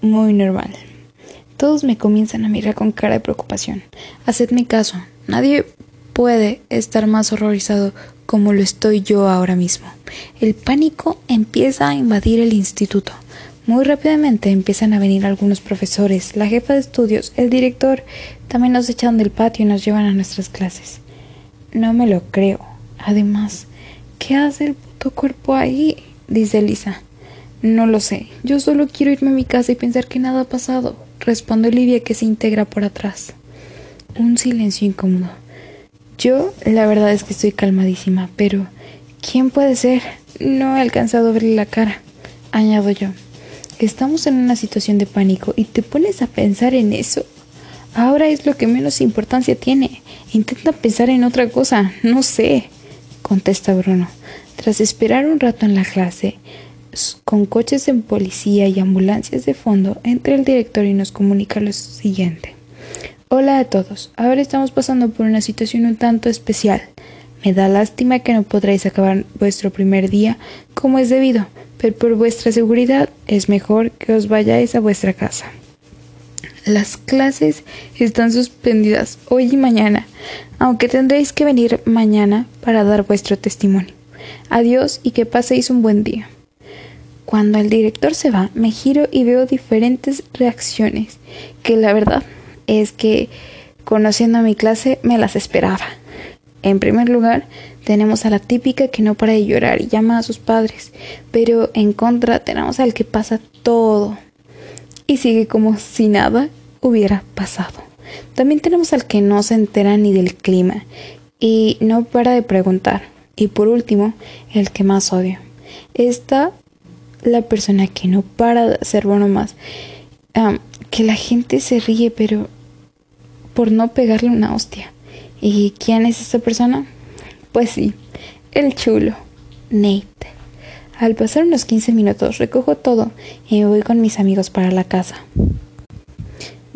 muy normal. Todos me comienzan a mirar con cara de preocupación. Hacedme caso, nadie puede estar más horrorizado como lo estoy yo ahora mismo. El pánico empieza a invadir el instituto. Muy rápidamente empiezan a venir algunos profesores, la jefa de estudios, el director, también nos echan del patio y nos llevan a nuestras clases. No me lo creo. Además, ¿qué hace el puto cuerpo ahí? dice Lisa. No lo sé. Yo solo quiero irme a mi casa y pensar que nada ha pasado, responde Olivia que se integra por atrás. Un silencio incómodo. Yo, la verdad es que estoy calmadísima, pero ¿quién puede ser? No he alcanzado a verle la cara, añado yo. Estamos en una situación de pánico y te pones a pensar en eso. Ahora es lo que menos importancia tiene. Intenta pensar en otra cosa, no sé, contesta Bruno. Tras esperar un rato en la clase, con coches de policía y ambulancias de fondo, entra el director y nos comunica lo siguiente. Hola a todos, ahora estamos pasando por una situación un tanto especial. Me da lástima que no podréis acabar vuestro primer día como es debido, pero por vuestra seguridad es mejor que os vayáis a vuestra casa. Las clases están suspendidas hoy y mañana, aunque tendréis que venir mañana para dar vuestro testimonio. Adiós y que paséis un buen día. Cuando el director se va, me giro y veo diferentes reacciones, que la verdad es que, conociendo a mi clase, me las esperaba. En primer lugar, tenemos a la típica que no para de llorar y llama a sus padres, pero en contra tenemos al que pasa todo y sigue como si nada hubiera pasado. También tenemos al que no se entera ni del clima y no para de preguntar. Y por último, el que más odio. Está la persona que no para de hacer bueno más. que la gente se ríe, pero por no pegarle una hostia. ¿Y quién es esta persona? Pues sí, el chulo, Nate. Al pasar unos 15 minutos recojo todo y me voy con mis amigos para la casa.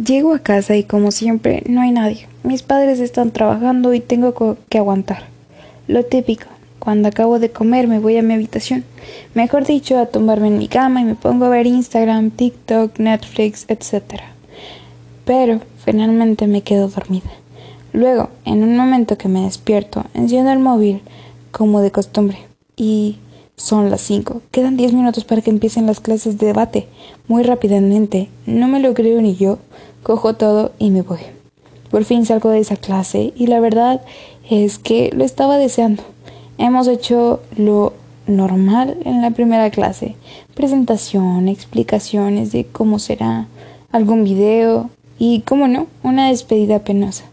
Llego a casa y como siempre no hay nadie. Mis padres están trabajando y tengo que aguantar. Lo típico. Cuando acabo de comer me voy a mi habitación. Mejor dicho, a tumbarme en mi cama y me pongo a ver Instagram, TikTok, Netflix, etc. Pero finalmente me quedo dormida. Luego, en un momento que me despierto, enciendo el móvil como de costumbre y son las 5. Quedan 10 minutos para que empiecen las clases de debate. Muy rápidamente, no me lo creo ni yo, cojo todo y me voy. Por fin salgo de esa clase y la verdad es que lo estaba deseando. Hemos hecho lo normal en la primera clase. Presentación, explicaciones de cómo será, algún video y, como no, una despedida penosa.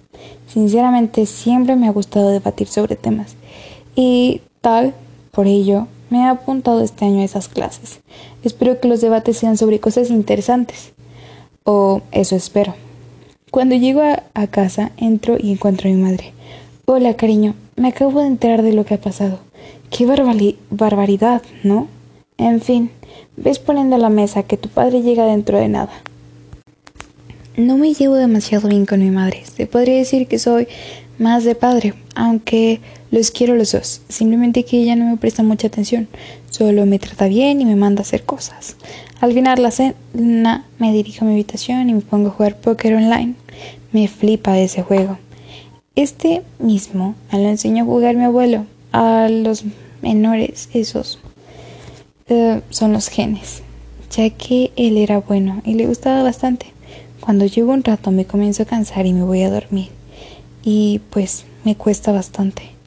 Sinceramente siempre me ha gustado debatir sobre temas y tal, por ello, me he apuntado este año a esas clases. Espero que los debates sean sobre cosas interesantes. O eso espero. Cuando llego a, casa, entro y encuentro a mi madre. Hola, cariño, me acabo de enterar de lo que ha pasado. Qué barbaridad, ¿no? En fin, ves poniendo a la mesa que tu padre llega dentro de nada. No me llevo demasiado bien con mi madre. Se podría decir que soy más de padre, aunque los quiero los dos. Simplemente que ella no me presta mucha atención. Solo me trata bien y me manda a hacer cosas. Al final la cena me dirijo a mi habitación y me pongo a jugar póker online. Me flipa ese juego. Este mismo lo enseñó a jugar mi abuelo. A los menores, esos eh, son los genes. Ya que él era bueno y le gustaba bastante. Cuando llevo un rato me comienzo a cansar y me voy a dormir. Y pues me cuesta bastante.